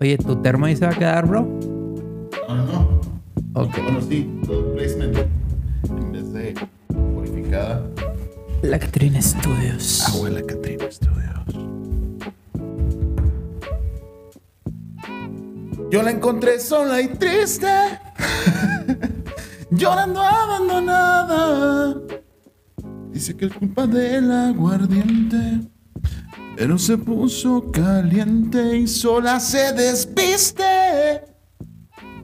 Oye, ¿tu termo ahí se va a quedar, bro? No, no, no. Ok. Bueno, sí, todo placement. En vez de purificada. La Catrina Studios. Abuela Catrina Studios. Yo la encontré sola y triste. Llorando abandonada. Dice que es culpa del aguardiente. Pero se puso caliente y sola se despiste.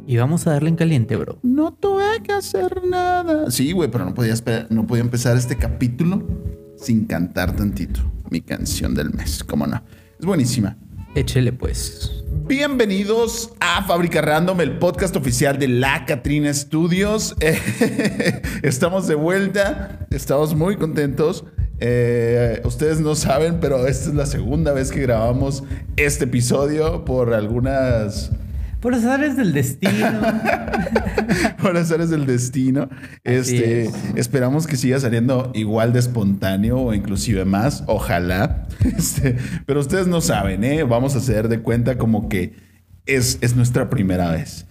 Y vamos a darle en caliente, bro. No tuve que hacer nada. Sí, güey, pero no podía, esperar- no podía empezar este capítulo sin cantar tantito. Mi canción del mes, cómo no. Es buenísima. Échele, pues. Bienvenidos a Fábrica Random, el podcast oficial de La Catrina Studios. Estamos de vuelta, estamos muy contentos. Eh, ustedes no saben, pero esta es la segunda vez que grabamos este episodio por algunas Por azares del destino. por azares del destino. Este, es. esperamos que siga saliendo igual de espontáneo o inclusive más, ojalá. Este, pero ustedes no saben, ¿eh? Vamos a hacer de cuenta como que es, es nuestra primera vez.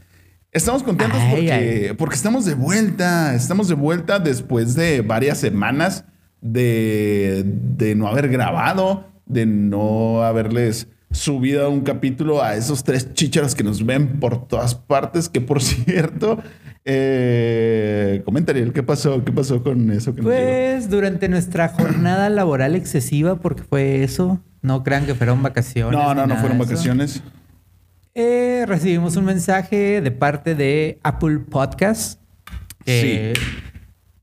Estamos contentos Ay, porque, ay. porque estamos de vuelta. Estamos de vuelta después de varias semanas de, de no haber grabado, de no haberles subido un capítulo a esos tres chícharos que nos ven por todas partes. Que por cierto, eh, comenta, Ariel, ¿qué pasó? ¿Qué pasó con eso que? Pues durante nuestra jornada laboral excesiva, porque fue eso, no crean que fueron vacaciones. No, no, no fueron vacaciones. Eh, recibimos un mensaje de parte de Apple Podcast. Que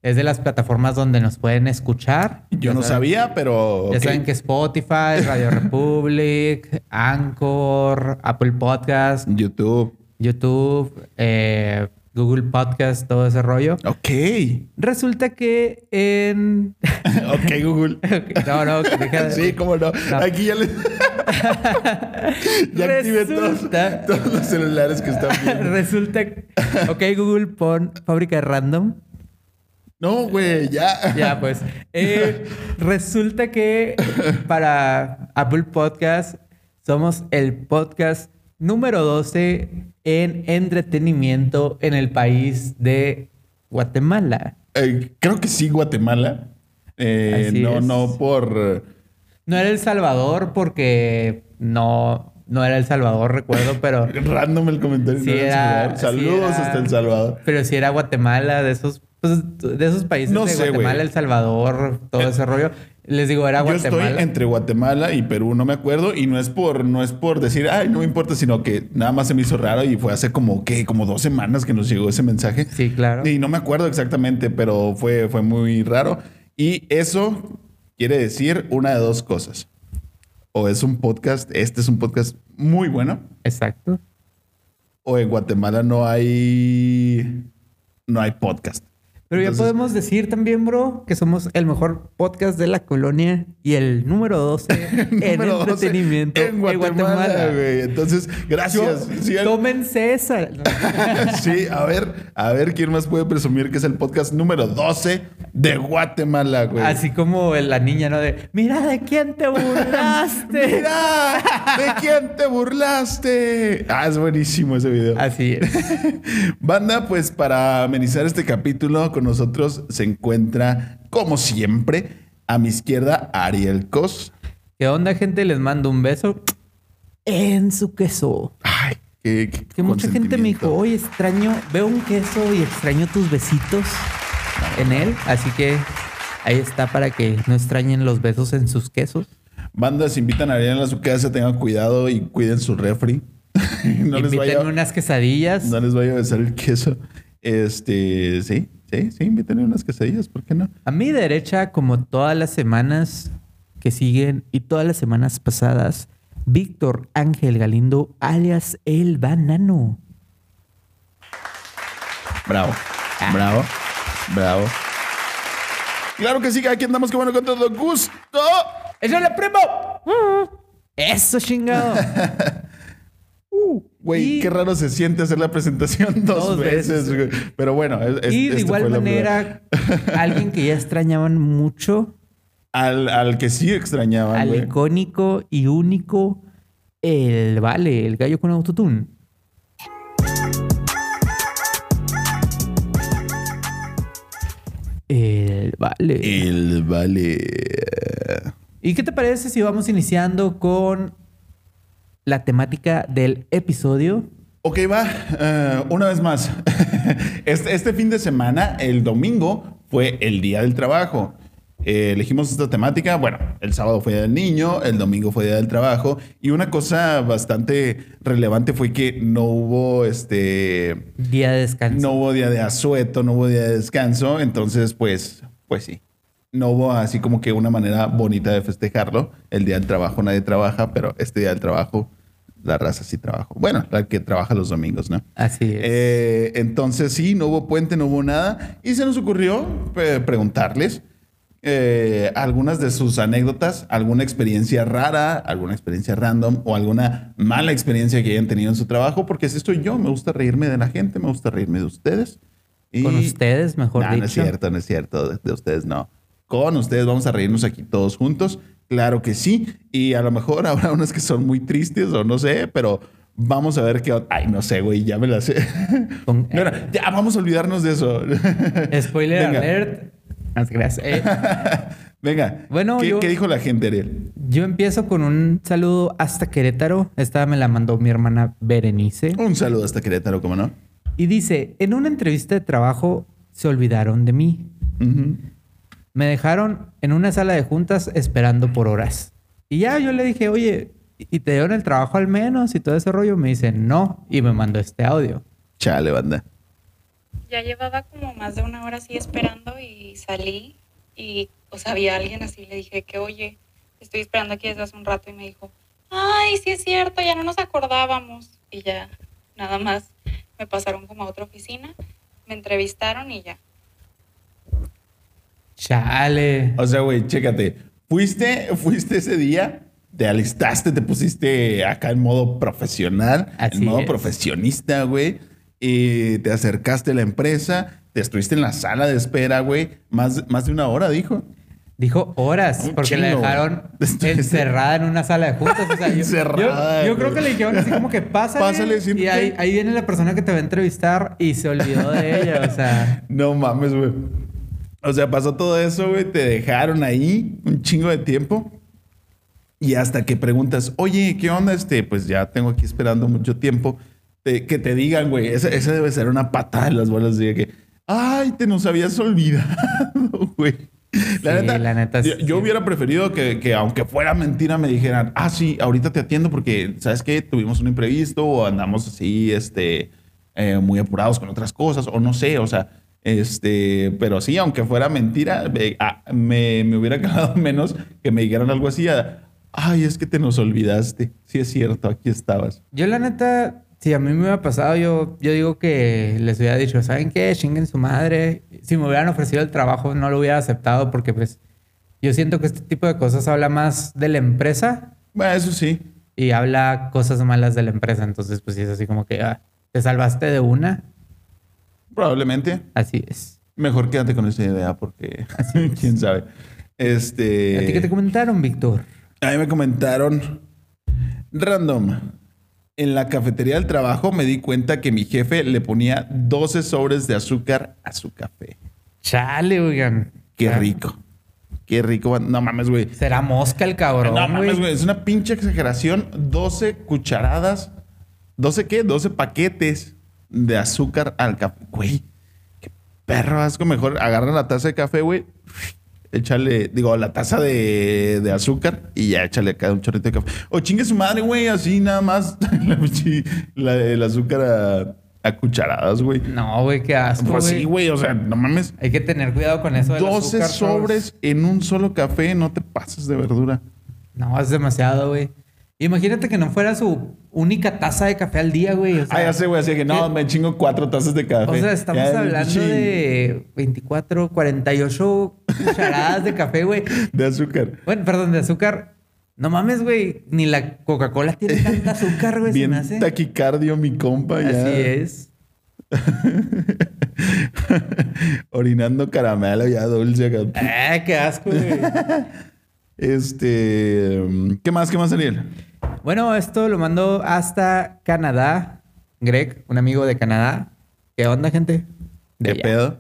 Es de las plataformas donde nos pueden escuchar. Yo Ya no saben- sabía, pero. Ya saben que Spotify, Radio Republic, Anchor, Apple Podcast, YouTube. YouTube, eh, Google Podcast, todo ese rollo. Ok. Resulta que en... ok, Google. no, no, deja de- Sí, cómo no. No. Aquí ya le. ya activé Resulta- todos los celulares que están viendo. Resulta... Ok, Google, pon fábrica de random. No, güey, ya. Ya, pues. Eh, resulta que para Apple Podcast somos el podcast número 12 en entretenimiento en el país de Guatemala. Eh, creo que sí, Guatemala. Eh, no, es. no por. No era El Salvador porque no, no era El Salvador, recuerdo, pero, Random el comentario. Sí no era- El Salvador. Saludos sí era- hasta El Salvador. pero sí era Guatemala, de esos, pues, de esos países No de sé, Guatemala. El Salvador, todo ese rollo. Les digo, era Yo Guatemala. estoy entre Guatemala y Perú, no me acuerdo, y no es por, no es por decir, ay, no me importa, sino que nada más se me hizo raro y fue hace como que, como dos semanas que nos llegó ese mensaje. Sí, claro. Y no me acuerdo exactamente, pero fue, fue muy raro. Y eso quiere decir una de dos cosas. O es un podcast, este es un podcast muy bueno, Exacto. o en Guatemala no hay, no hay podcast. Pero ya podemos decir también, bro, que somos el mejor podcast de la colonia y el número 12 en Número 12 entretenimiento en Guatemala, güey. Entonces, gracias. Yo- Sí, tómense esa. Sí, a ver, a ver quién más puede presumir que es el podcast número 12 de Guatemala, güey. Así como la niña, ¿no? De, mira, ¿de quién te burlaste? ¡Mira! ¿De quién te burlaste? Ah, es buenísimo ese video. Así es. Banda, pues para amenizar este capítulo con nosotros se encuentra, como siempre, a mi izquierda Ariel Cos. ¿Qué onda, gente? Les mando un beso en su queso. Ay, qué, qué Que mucha gente me dijo, oye, extraño, veo un queso y extraño tus besitos en él. Así que ahí está para que no extrañen los besos en sus quesos. Banda, si invitan a Ariel a su casa, tengan cuidado y cuiden su refri. no, les Inviten vaya, unas quesadillas. no les vaya a besar el queso. Este, sí, sí, sí, invítenle unas quesadillas, ¿por qué no? A mi derecha, como todas las semanas que siguen y todas las semanas pasadas, Víctor Ángel Galindo, alias El Banano. Bravo, bravo, bravo. Claro que sí, aquí andamos, que bueno, con todo gusto. ¡Échale, primo! Eso, chingado. Güey, Y- qué raro se siente hacer la presentación dos, Dos veces. Pero bueno, es- y de esta igual manera, alguien que ya extrañaban mucho. Al, al que sí extrañaban, al icónico y único El Vale, el gallo con autotune. El Vale. El Vale. ¿Y qué te parece si vamos iniciando con la temática del episodio? Ok, va. eh, una vez más. este, este fin de semana, el domingo, fue el Día del Trabajo. Eh, elegimos esta temática. Bueno, el sábado fue Día del Niño, el domingo fue Día del Trabajo. Y una cosa bastante relevante fue que no hubo este. Día de descanso. No hubo día de asueto, no hubo día de descanso. Entonces, pues, pues sí. No hubo así como que una manera bonita de festejarlo. El día del trabajo nadie trabaja, pero este día del trabajo, la raza sí trabaja. Bueno, la que trabaja los domingos, ¿no? Así es. Eh, entonces sí, no hubo puente, no hubo nada. Y se nos ocurrió eh, preguntarles eh, algunas de sus anécdotas, alguna experiencia rara, alguna experiencia random o alguna mala experiencia que hayan tenido en su trabajo, porque así estoy yo, me gusta reírme de la gente, me gusta reírme de ustedes. Y- Con ustedes, mejor dicho. no es cierto, no es cierto, de, de ustedes no. Con ustedes vamos a reírnos aquí todos juntos, claro que sí. Y a lo mejor habrá unas que son muy tristes o no sé, pero vamos a ver qué... Ay, no sé, güey, ya me las sé. Con- Mira, ya vamos a olvidarnos de eso. Spoiler Venga. alert. No te creas. Eh, Venga, Bueno, ¿qué, yo- qué dijo la gente, Ariel? yo empiezo con un saludo hasta Querétaro. Esta me la mandó mi hermana Berenice. Un saludo hasta Querétaro, ¿cómo no? Y dice, en una entrevista de trabajo se olvidaron de mí. Ujú. Me dejaron en una sala de juntas esperando por horas. Y ya yo le dije, oye, ¿y te dieron el trabajo al menos? Y todo ese rollo. Me dice, no. Y me mandó este audio. Chale, banda. Ya llevaba como más de una hora así esperando y salí y o sea, había alguien así, le dije que oye, estoy esperando aquí desde hace un rato y me dijo, ay, sí es cierto, ya no nos acordábamos y ya nada más me pasaron como a otra oficina, me entrevistaron y ya. Chale. O sea, güey, chécate. Fuiste, fuiste ese día, te alistaste, te pusiste acá en modo profesional, Así en modo es. profesionista, güey. Y te acercaste a la empresa, te estuviste en la sala de espera, güey. Más, más de una hora, dijo. Dijo horas, Un porque la dejaron encerrada en una sala de juntas. O sea, yo- Encerrada, Yo, yo creo que le dijeron así como que pásale. Pásale, y siéntate. ahí, ahí viene la persona que te va a entrevistar y se olvidó de ella. O sea, No mames, güey. O sea, pasó todo eso, güey. Te dejaron ahí un chingo de tiempo. Y hasta que preguntas, oye, ¿qué onda? Este, pues ya tengo aquí esperando mucho tiempo. Te- que te digan, güey, esa, esa debe ser una patada en las bolas de que, ay, te nos habías olvidado, güey. La Sí, neta, la neta, yo, sí. yo hubiera preferido que, que aunque fuera mentira, me dijeran, ah, sí, ahorita te atiendo porque, ¿sabes qué? Tuvimos un imprevisto o andamos así, este, eh, muy apurados con otras cosas, o no sé, o sea, este, pero sí, aunque fuera mentira, me, ah, me- me hubiera calado menos que me dijeran algo así, a, ay, es que te nos olvidaste. Sí, es cierto, aquí estabas. yo la neta, si a mí me hubiera pasado, yo, yo digo que les hubiera dicho, ¿saben qué? Chinguen su madre. Si me hubieran ofrecido el trabajo, no lo hubiera aceptado porque pues yo siento que este tipo de cosas habla más de la empresa Bueno, eso sí. y habla cosas malas de la empresa. Entonces, pues sí es así como que ah, te salvaste de una. Probablemente. Así es. Mejor quédate con esa idea porque quién sabe. Este. ¿A ti qué te comentaron, Víctor? A mí me comentaron random. En la cafetería del trabajo me di cuenta que mi jefe le ponía 12 sobres de azúcar a su café. Chale, oigan. Qué Ah, rico. Qué rico. No mames, güey. Será mosca el cabrón, No mames, güey. güey. Es una pinche exageración. 12 cucharadas. ¿12 qué? 12 paquetes de azúcar al café. Güey, qué perro asco. Mejor agarra la taza de café, güey. Échale, digo, la taza de, de azúcar y ya échale acá un chorrito de café. O chingue su madre, güey, así nada más. la el azúcar a, a cucharadas, güey. No, güey, qué asco, Pues güey. sí, güey, o sea, no mames. Hay que tener cuidado con eso del 12 azúcar, sobres en un solo café, no te pases de verdura. No, es demasiado, güey. Imagínate que no fuera su única taza de café al día, güey. O sea, ah, ya sé, güey. Así que no, ¿qué? me chingo cuatro tazas de café. O sea, estamos Ya, hablando pinche de 24, 48 cucharadas de café, güey. De azúcar. Bueno, perdón, de azúcar. No mames, güey. Ni la Coca-Cola tiene tanta azúcar, güey. Se Bien me hace. taquicardio, mi compa. Ya. Así es. Orinando caramelo ya dulce. Ah, qué asco, güey. Este. ¿Qué más? ¿Qué más, Daniel? Bueno, esto lo mandó hasta Canadá. Greg, un amigo de Canadá. ¿Qué onda, gente? De ¿Qué allá. pedo?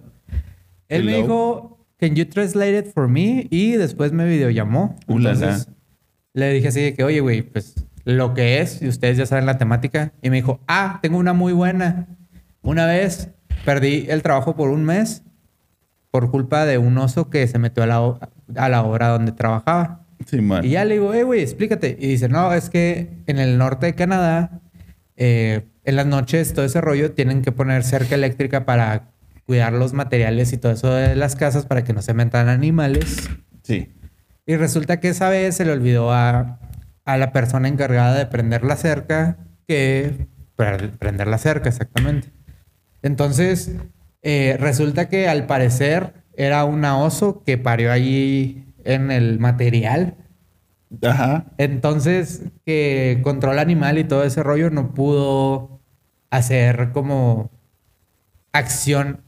Él me dijo, can you translate it for me? Y después me videollamó. Ulala. Entonces, le dije así de que, oye, güey, pues lo que es, y ustedes ya saben la temática. Y me dijo, ah, tengo una muy buena. Una vez perdí el trabajo por un mes por culpa de un oso que se metió a la, a la obra donde trabajaba. Sí, man. Y ya le digo, eh, güey, explícate. Y dice, no, es que en el norte de Canadá, eh, en las noches, todo ese rollo, tienen que poner cerca eléctrica para cuidar los materiales y todo eso de las casas para que no se metan animales. Sí. Y resulta que esa vez se le olvidó a, a la persona encargada de prender la cerca que... pre- Prender la cerca, exactamente. Entonces, eh, resulta que al parecer era una oso que parió allí en el material. Ajá. Entonces, que controla animal y todo ese rollo no pudo hacer como acción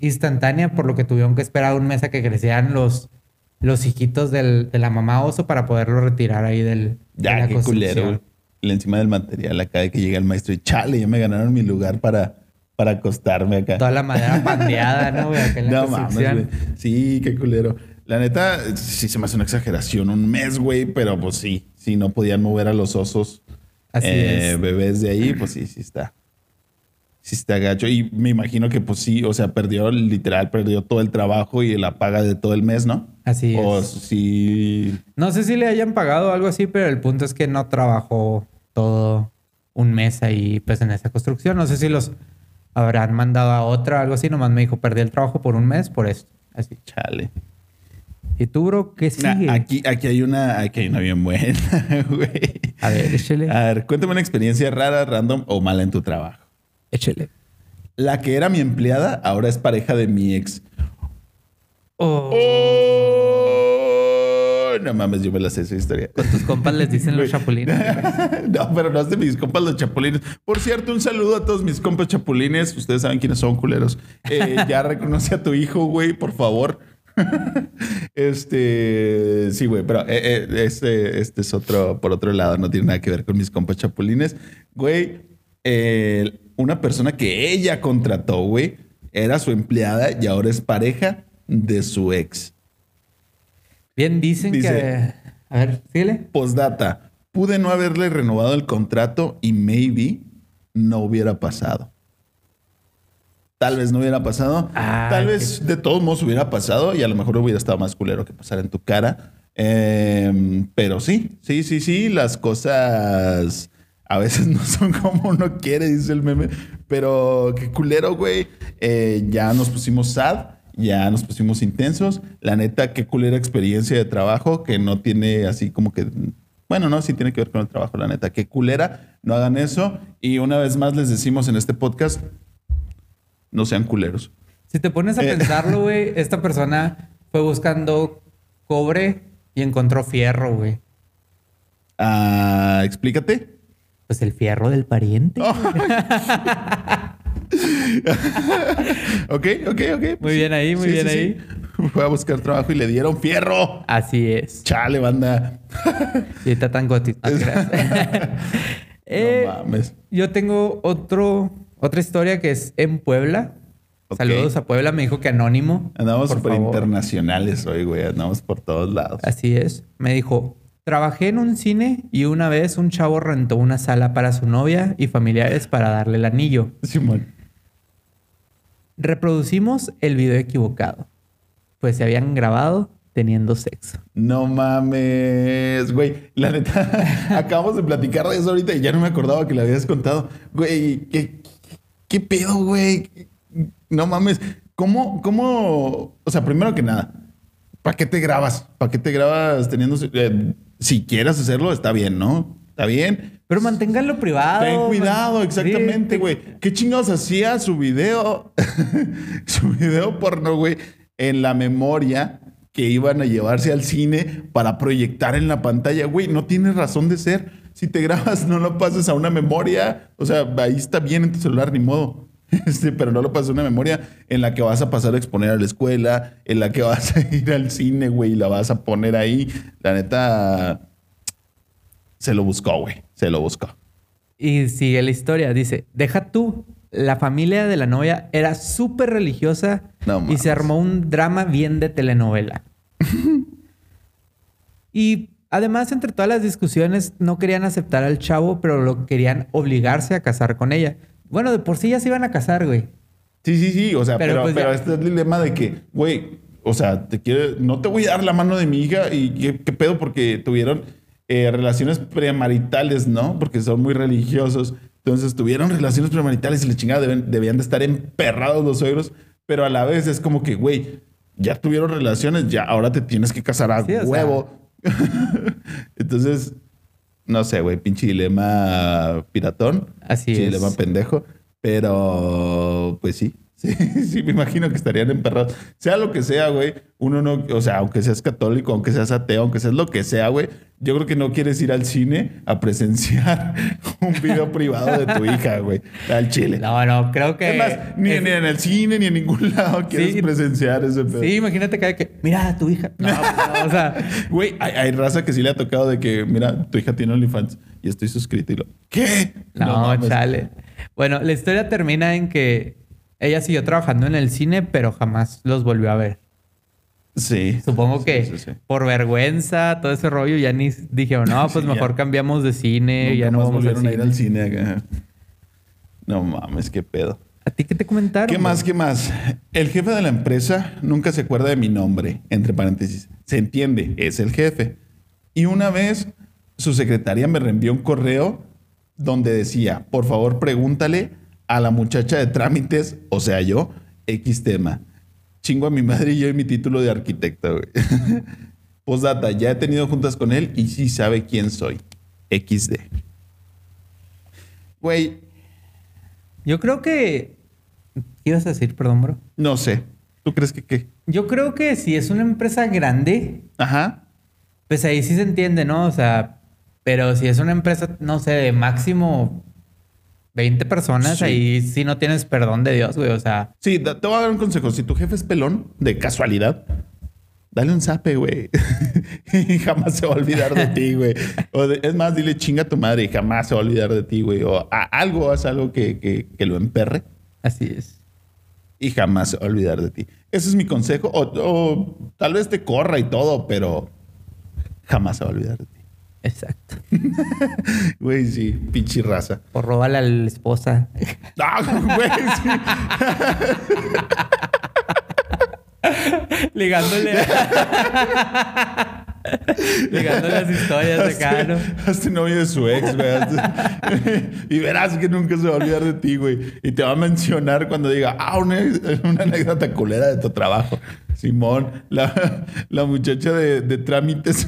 instantánea, por lo que tuvieron que esperar un mes a que crecieran los, los hijitos del- de la mamá oso para poderlo retirar ahí del. de Ya, la qué culero, encima del material acá de que llega el maestro y chale, ya me ganaron mi lugar para, para acostarme acá. Toda la madera pandeada, ¿no? güey? Acá en la No mames, güey. Sí, qué culero. La neta, sí se me hace una exageración. Un mes, güey, pero pues sí. Si no podían mover a los osos Así eh, es. bebés de ahí, pues sí, sí está. Sí está gacho. Y me imagino que pues sí, o sea, perdió, literal, perdió todo el trabajo y la paga de todo el mes, ¿no? Así O es. sí. No sé si le hayan pagado algo así, pero el punto es que no trabajó todo un mes ahí, pues en esa construcción. No sé si los habrán mandado a otra, algo así. Nomás me dijo, perdí el trabajo por un mes por esto. Así. Chale. ¿Y tú, bro, qué Nah, sigue? aquí, aquí hay una, aquí hay una bien buena, güey. A ver, échele. A ver, cuéntame una experiencia rara, random o mala en tu trabajo. Échele. La que era mi empleada ahora es pareja de mi ex. Oh, Oh, no mames, yo me la sé esa historia. tus compas les dicen los chapulines. no, pero no es de mis compas los chapulines. Por cierto, un saludo a todos mis compas chapulines. Ustedes saben quiénes son, culeros. Eh, ya reconoce a tu hijo, güey, por favor. este, sí, güey, pero eh, eh, este, este es otro, por otro lado, no tiene nada que ver con mis compas chapulines. Güey, una persona que ella contrató, güey, era su empleada y ahora es pareja de su ex. Bien dicen Dice- que... A ver, síguele. Postdata, pude no haberle renovado el contrato y maybe no hubiera pasado. Tal vez no hubiera pasado. Tal qué- vez de todos modos hubiera pasado y a lo mejor hubiera estado más culero que pasar en tu cara. Eh, pero sí, sí, sí, sí, las cosas a veces no son como uno quiere, dice el meme. Pero qué culero, güey. Eh, ya nos pusimos sad, ya nos pusimos intensos. La neta, qué culera experiencia de trabajo que no tiene así como que. Bueno, no, sí tiene que ver con el trabajo, la neta. Qué culera, no hagan eso. Y una vez más les decimos en este podcast, no sean culeros. Si te pones a Eh. pensarlo, güey, esta persona fue buscando cobre y encontró fierro, güey. Ah, explícate. Pues el fierro del pariente. Oh. ok, ok, ok. Muy bien ahí, muy bien ahí. Fue a buscar trabajo y le dieron fierro. Así es. Chale, banda. Y está tan gotito. Gracias. Eh, no mames. yo tengo otro, otra historia que es en Puebla. Saludos a Puebla. Me dijo que anónimo. Andamos por internacionales hoy, güey. Andamos por todos lados. Así es. Me dijo, trabajé en un cine y una vez un chavo rentó una sala para su novia y familiares para darle el anillo. Simón. Reproducimos el video equivocado, pues se habían grabado teniendo sexo. No mames, güey. La neta, acabamos de platicar de eso ahorita y ya no me acordaba que le habías contado. Güey, ¿qué, pedo, güey? No mames. ¿Cómo, cómo? O sea, primero que nada, ¿para qué te grabas? ¿Para qué te grabas teniendo... eh, si quieres hacerlo, está bien, ¿no? Está bien. Pero manténganlo privado. Ten cuidado, man. exactamente, Sí, güey. ¿Qué chingados hacía su video? su video porno, güey, en la memoria que iban a llevarse al cine para proyectar en la pantalla. Güey, no tiene razón de ser. Si te grabas, no lo pases a una memoria. O sea, ahí está bien en tu celular, ni modo. Este, pero no lo pases a una memoria en la que vas a pasar a exponer a la escuela, en la que vas a ir al cine, güey, y la vas a poner ahí. La neta, Se lo buscó, güey. Se lo buscó. Y sigue la historia. Dice, deja tú. La familia de la novia era súper religiosa No y se armó un drama bien de telenovela. y además, entre todas las discusiones, no querían aceptar al chavo, pero lo querían obligarse a casar con ella. Bueno, de por sí ya se iban a casar, güey. Sí, sí, sí. O sea, Pero, pero, pues, pero este es el dilema de que, güey, o sea, te quiere, no te voy a dar la mano de mi hija y qué, qué pedo porque tuvieron eh, relaciones premaritales, ¿no? Porque son muy religiosos. Entonces tuvieron relaciones premaritales y la chingada deben- debían de estar emperrados los suegros, pero a la vez es como que, güey, ya tuvieron relaciones, ya ahora te tienes que casar a Sí, o sea. huevo. Entonces, no sé, güey, pinche dilema piratón. Así pinche es. dilema pendejo. Pero, pues sí. Sí, sí, me imagino que estarían emperrados. Sea lo que sea, güey. Uno no, o sea, aunque seas católico, aunque seas ateo, aunque seas lo que sea, güey. Yo creo que no quieres ir al cine a presenciar un video privado de tu hija, güey. Al chile. No, no, creo que. es más, ni, es- ni en el cine ni en ningún lado quieres Sí. presenciar ese pedo. Sí, imagínate que, hay que. Mira a tu hija. No, no, o sea. Güey, hay, hay raza que sí le ha tocado de que, mira, tu hija tiene OnlyFans y estoy suscrito y lo. ¿Qué? No, chale. Bueno, la historia termina en que ella siguió trabajando en el cine, pero jamás los volvió a ver. Sí. Supongo Sí, que sí, sí. por vergüenza, todo ese rollo, ya ni dijeron, no, pues mejor ya. cambiamos de cine, Nunca ya no vamos al volvieron a ir al cine. cine acá. No mames, qué pedo. ¿A ti qué te comentaron? ¿Qué más? ¿Qué más? El jefe de la empresa nunca se acuerda de mi nombre, entre paréntesis. Se entiende, es el jefe. Y una vez su secretaria me reenvió un correo donde decía, por favor pregúntale a la muchacha de trámites, o sea yo, X tema. Chingo a mi madre y yo y mi título de arquitecta, güey. Postdata, ya he tenido juntas con él y sí sabe quién soy. XD. Güey, Yo creo que... ¿Qué ibas a decir, perdón, bro? no sé. ¿Tú crees que qué? Yo creo que si es una empresa grande, Ajá. pues ahí sí se entiende, ¿no? O sea, pero si es una empresa, no sé, de máximo 20 personas, Sí. ahí sí no tienes perdón de Dios, güey. O sea, Sí, te voy a dar un consejo. Si tu jefe es pelón, de casualidad, dale un zape, güey. y jamás se va a olvidar de ti, güey. O de- es más, dile chinga a tu madre y jamás se va a olvidar de ti, güey. O a- algo, haz algo que, que- que lo emperre así es. y jamás se va a olvidar de ti. Ese es mi consejo. O, o tal vez te corra y todo, pero jamás se va a olvidar de ti. Exacto. Güey, sí, pinche raza. O róbale a la esposa. Ah, güey, sí. Ligándole. Ligándole las historias de acá, ¿no? Hazte novio de su ex, güey. Y verás que nunca se va a olvidar de ti, güey. Y te va a mencionar cuando diga, ah, una, una anécdota culera de tu trabajo. Simón, la, la muchacha de, de trámites.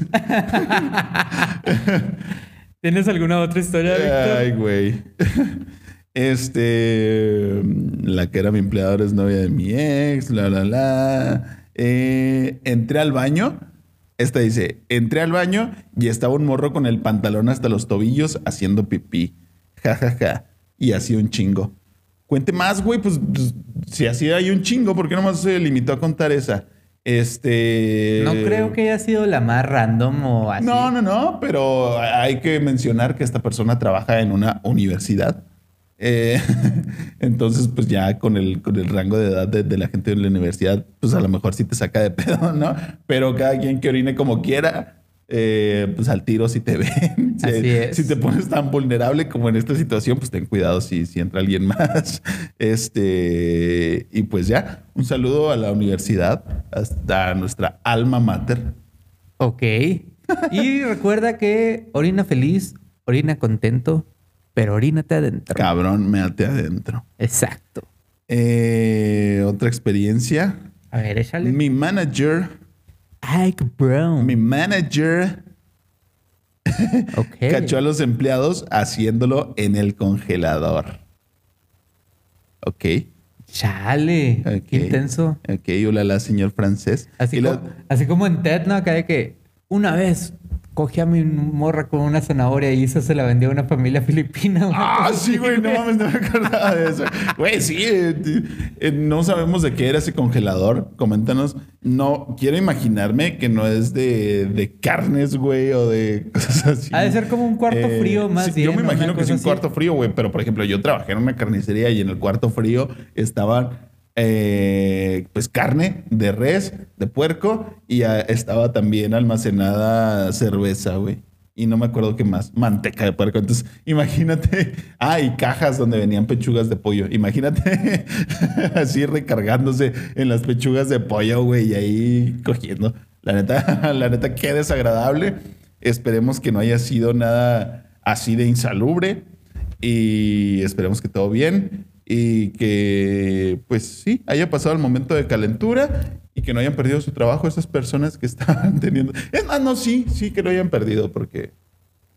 ¿Tienes alguna otra historia, Víctor? Ay, güey. Este, la que era mi empleadora es novia de mi ex, la, la, la. Eh, entré al baño. Esta dice, entré al baño y estaba un morro con el pantalón hasta los tobillos haciendo pipí. Ja, ja, ja. Y así un chingo. Cuente más, güey. Pues, pues, si así hay un chingo, ¿por qué nomás se limitó a contar esa? Este... No creo que haya sido la más random o así. No, no, no, pero hay que mencionar que esta persona trabaja en una universidad. Eh, entonces, pues ya con el, con el rango de edad de, de la gente de la universidad, pues a lo mejor sí te saca de pedo, ¿no? Pero cada quien que orine como quiera, eh, pues al tiro si te ven. Si, Así es. si te pones tan vulnerable como en esta situación, pues ten cuidado si, si entra alguien más. Este, y pues ya, un saludo a la universidad, hasta nuestra alma mater. Ok. Y recuerda que orina feliz, orina contento, pero orínate adentro. Cabrón, méate adentro. Exacto. Eh, otra experiencia. A ver, échale. Mi manager, Ay, bro. mi manager Ok. cachó a los empleados haciéndolo en el congelador. Ok. Chale. ok. Qué intenso. Ok, hola, señor francés. Así, Y como, lo- así como en TED, ¿no? Acá de que una vez coge a mi morra con una zanahoria y eso se la vendió a una familia filipina. una Ah, sí, güey, no mames, no me acordaba de eso. Güey, sí, eh, eh, no sabemos de qué era ese congelador. Coméntanos. No, quiero imaginarme que no es de, de carnes, güey, o de cosas así. Ha de ser como un cuarto frío más sí, bien, Yo me ¿no? imagino que es un así. cuarto frío, güey, pero por ejemplo, yo trabajé en una carnicería y en el cuarto frío estaban eh, pues carne de res, de puerco y estaba también almacenada cerveza, güey. Y no me acuerdo qué más, manteca de puerco. Entonces, imagínate, ah, cajas donde venían pechugas de pollo. Imagínate así recargándose en las pechugas de pollo, güey, y ahí cogiendo. La neta, la neta, qué desagradable. Esperemos que no haya sido nada así de insalubre y esperemos que todo bien y que pues sí, haya pasado el momento de calentura y que no hayan perdido su trabajo esas personas que estaban teniendo. Es más, no, sí, sí que lo hayan perdido porque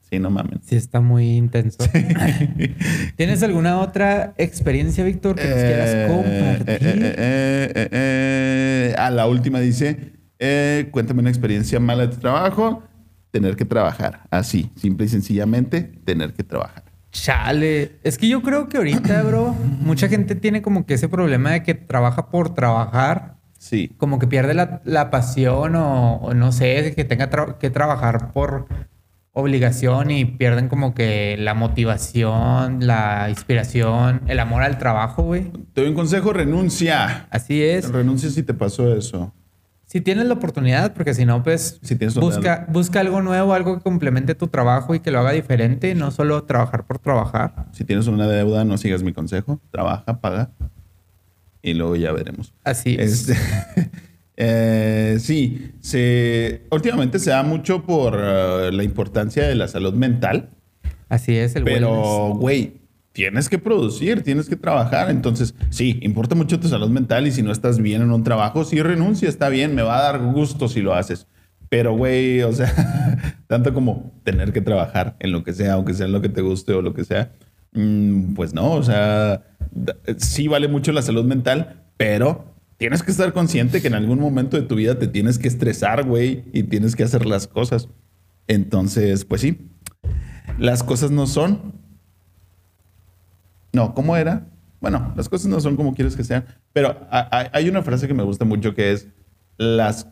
sí, no mames. Sí, está muy intenso. ¿Tienes alguna otra experiencia, Víctor, que nos quieras Eh, compartir? eh, eh, eh, eh, eh, a la última dice, eh, cuéntame una experiencia mala de trabajo, tener que trabajar. Así, simple y sencillamente, tener que trabajar. Chale. Es que yo creo que ahorita, bro, mucha gente tiene como que ese problema de que trabaja por trabajar, Sí. como que pierde la, la pasión o, o no sé, de que tenga tra- que trabajar por obligación y pierden como que la motivación, la inspiración, el amor al trabajo, güey. Te doy un consejo, renuncia. Así es. Renuncia si te pasó eso. Si tienes la oportunidad, porque si no, pues Si busca, busca algo nuevo, algo que complemente tu trabajo y que lo haga diferente, no solo trabajar por trabajar. Si tienes una deuda, no sigas mi consejo. Trabaja, paga. Y luego ya veremos. Así es. Este, eh, sí, se, últimamente se da mucho por eh, la importancia de la salud mental. Así es el. Pero, güey, tienes que producir, tienes que trabajar. Entonces, sí, importa mucho tu salud mental y si no estás bien en un trabajo, sí renuncia, está bien, me va a dar gusto si lo haces. Pero, güey, o sea, tanto como tener que trabajar en lo que sea, aunque sea en lo que te guste o lo que sea, mm, pues no, o sea, sí vale mucho la salud mental, pero tienes que estar consciente que en algún momento de tu vida te tienes que estresar, güey, y tienes que hacer las cosas. Entonces, pues sí, las cosas no son no, ¿cómo era? Bueno, las cosas no son como quieres que sean, pero ha- ha- hay una frase que me gusta mucho que es, las,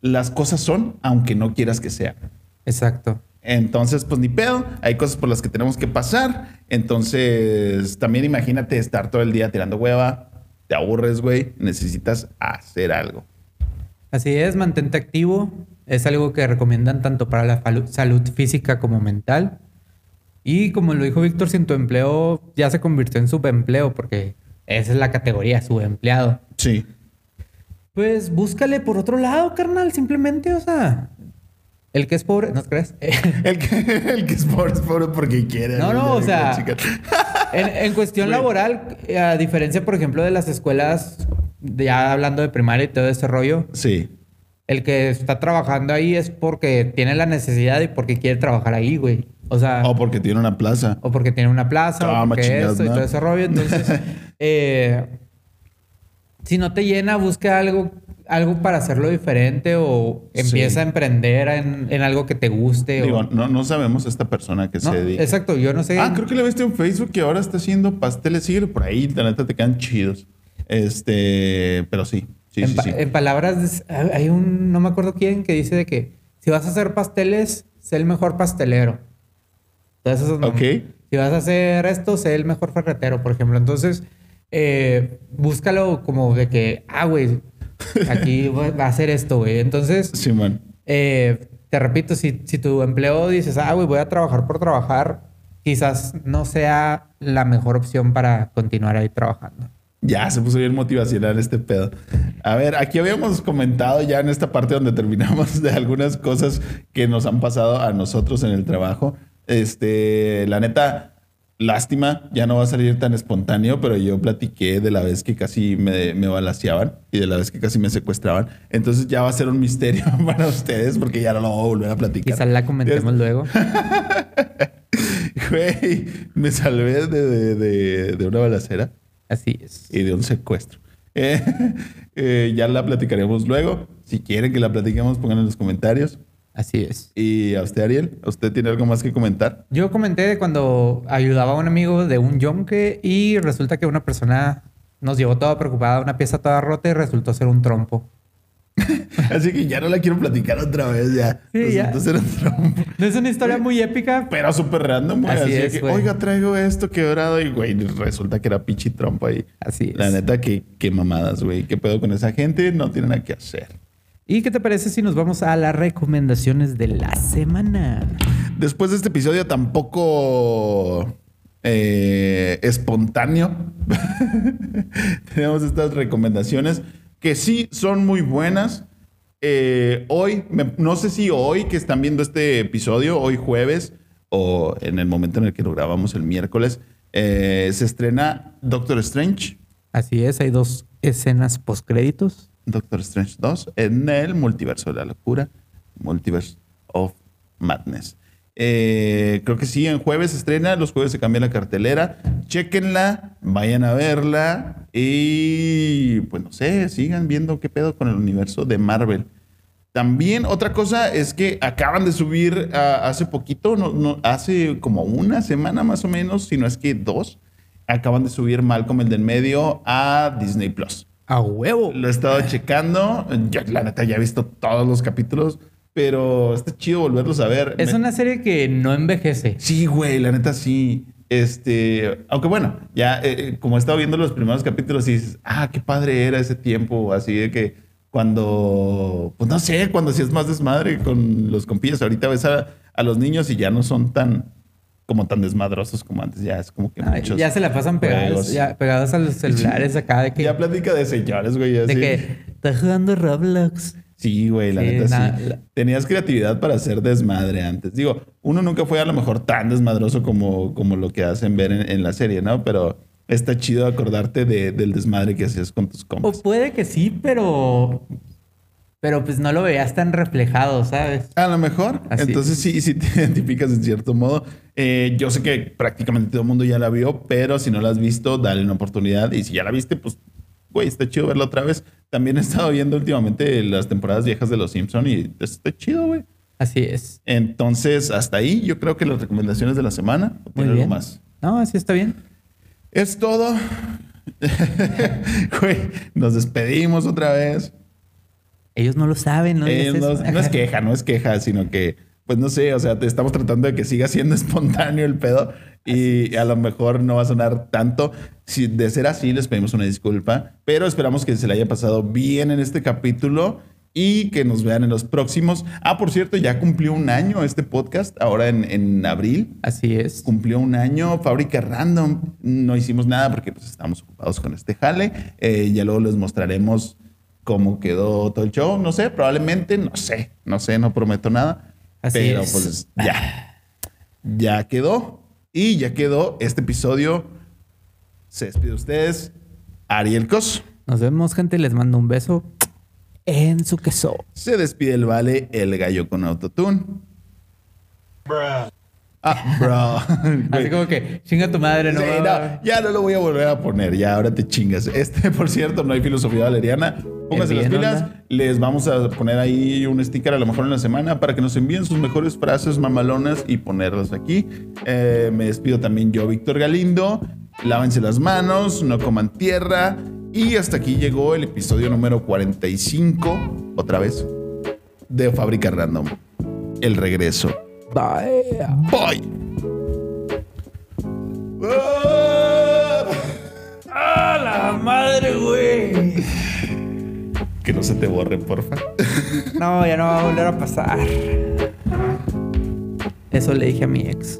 las cosas son aunque no quieras que sean. Exacto. Entonces, pues ni pedo, hay cosas por las que tenemos que pasar. Entonces, también imagínate estar todo el día tirando hueva, te aburres, güey, necesitas hacer algo. Así es, mantente activo. Es algo que recomiendan tanto para la salud física como mental. Y como lo dijo Víctor, si en tu empleo ya se convirtió en subempleo, porque esa es la categoría, subempleado. Sí. Pues búscale por otro lado, carnal, simplemente, o sea, el que es pobre, ¿no crees? El que, el que es pobre es pobre porque quiere. No, no, o sea. En, en cuestión laboral, a diferencia, por ejemplo, de las escuelas, ya hablando de primaria y todo ese rollo, Sí. El que está trabajando ahí es porque tiene la necesidad y porque quiere trabajar ahí, güey. O sea, O porque tiene una plaza. o porque tiene una plaza, Ah, o porque machingas, esto y todo ese rollo. Entonces, eh, si no te llena, busca algo, algo para hacerlo diferente o empieza Sí. a emprender en, en algo que te guste. Digo, o... no, no sabemos esta persona que No, se dedica. exacto, yo no sé. Ah, creo que le viste en Facebook que ahora está haciendo pasteles. Síguelo por ahí, la neta te quedan chidos. Este, pero sí. Sí, en, sí, pa- sí. en palabras, de- hay un, no me acuerdo quién, que dice de que si vas a hacer pasteles, sé el mejor pastelero. Entonces, esos. Si vas a hacer esto, sé el mejor ferretero, por ejemplo. Entonces, eh, búscalo como de que, ah, güey, aquí va a hacer esto, güey. Entonces, eh, te repito, si, si tu empleo dices, ah, güey, voy a trabajar por trabajar, quizás no sea la mejor opción para continuar ahí trabajando. Ya se puso bien motivacional este pedo. A ver, aquí habíamos comentado ya en esta parte donde terminamos de algunas cosas que nos han pasado a nosotros en el trabajo. Este, la neta, lástima, ya no va a salir tan espontáneo, pero yo platiqué de la vez que casi me, me balaceaban y de la vez que casi me secuestraban. Entonces ya va a ser un misterio para ustedes porque ya no lo voy a volver a platicar. Quizás la comentemos luego. Güey, me salvé de, de- de- de una balacera Así es. y de un secuestro. Eh, eh, ya la platicaremos luego. Si quieren que la platiquemos, pongan en los comentarios. Así es. ¿Y a usted, Ariel? ¿Usted tiene algo más que comentar? Yo comenté de cuando ayudaba a un amigo de un yonke y resulta que una persona nos llevó toda preocupada, una pieza toda rota y resultó ser un trompo. Así que ya no la quiero platicar otra vez, ya. Sí, ya. No es una historia muy épica, Pero súper random, güey. Así Así, es, que, güey. oiga, traigo esto quebrado. Y, güey, resulta que era pichi trompo ahí. Así es. La neta, que qué mamadas, güey. ¿Qué pedo con esa gente? No tienen nada que hacer. ¿Y qué te parece si nos vamos a las recomendaciones de la semana? Después de este episodio tan poco eh, espontáneo, tenemos estas recomendaciones que sí son muy buenas. Eh, hoy, me- no sé si hoy que están viendo este episodio, hoy jueves o en el momento en el que lo grabamos el miércoles, eh, se estrena Doctor Strange, Así es, hay dos escenas postcréditos. Doctor Strange 2 en el multiverso de la locura, Multiverse of Madness. Eh, creo que sí, en jueves se estrena, los jueves se cambia la cartelera. Chequenla, vayan a verla y pues no sé, sigan viendo qué pedo con el universo de Marvel. También otra cosa es que acaban de subir hace poquito, no, no, hace como una semana más o menos, si no es que dos, acaban de subir Malcolm el del medio a Disney Plus. ¡A huevo! Lo he estado checando. Yo, la neta, ya he visto todos los capítulos, pero está chido volverlos a ver. Es Me- una serie que no envejece. Sí, güey, la neta sí. Este, aunque bueno, ya eh, eh, como he estado viendo los primeros capítulos y dices, ah, qué padre era ese tiempo, así de que cuando, pues no sé, cuando sí es más desmadre con los compillas. Ahorita ves a, a los niños y ya no son tan, como tan desmadrosos como antes. Ya es como que Ay, muchos. ya se la pasan pegados, ya, pegados a los celulares acá de que, Ya platica de señores, güey. de así. que está jugando Roblox. Sí, güey, la Sí, neta na- sí. la- Tenías creatividad para hacer desmadre antes. Digo, uno nunca fue a lo mejor tan desmadroso como, como lo que hacen ver en, en la serie, ¿no? Pero está chido acordarte de- del desmadre que hacías con tus O compas. puede que sí, pero. Pero pues no lo veías tan reflejado, ¿sabes? A lo mejor. Así Entonces sí, sí te identificas en cierto modo. Eh, yo sé que prácticamente todo el mundo ya la vio, pero si no la has visto, dale una oportunidad. Y si ya la viste, pues, güey, está chido verla otra vez. También he estado viendo últimamente las temporadas viejas de Los Simpson y está chido, güey. Así es. Entonces, hasta ahí yo creo que las recomendaciones de la semana. ¿O Muy algo más? No, así está bien. Es todo. Güey, nos despedimos otra vez. Ellos no lo saben, ¿no? Eh, no, no es queja, no es queja, sino que, pues no sé, o sea, te estamos tratando de que siga siendo espontáneo el pedo y a lo mejor no va a sonar tanto. Si de ser así, les pedimos una disculpa, pero esperamos que se le haya pasado bien en este capítulo y que nos vean en los próximos. Ah, por cierto, ya cumplió un año este podcast, ahora en, en abril. Así es. Cumplió un año, Fábrica Random. No hicimos nada porque pues, estamos ocupados con este jale. Eh, ya luego les mostraremos cómo quedó todo el show. No sé, probablemente, no sé, no sé, no prometo nada. Así pero es. pues ya. Ya quedó. Y ya quedó este episodio. Se despide de ustedes. Ariel Cos. Nos vemos, gente. Les mando un beso en su queso. Se despide el Vale, el gallo con autotune. Ah, bro. Así como que chinga tu madre, no. Sí, no, ya no lo voy a volver a poner, ya ahora te chingas. Este, por cierto, no hay filosofía valeriana. Pónganse las pilas. onda. Les vamos a poner ahí un sticker a lo mejor en la semana para que nos envíen sus mejores frases mamalonas y ponerlas aquí. Eh, me despido también yo, Víctor Galindo. Lávense las manos, no coman tierra. Y hasta aquí llegó el episodio número 45, otra vez, de Fábrica Random. El regreso. Bye. Bye. ¡A la madre, güey! Que no se te borre, porfa. No, ya no va a volver a pasar. Eso le dije a mi ex.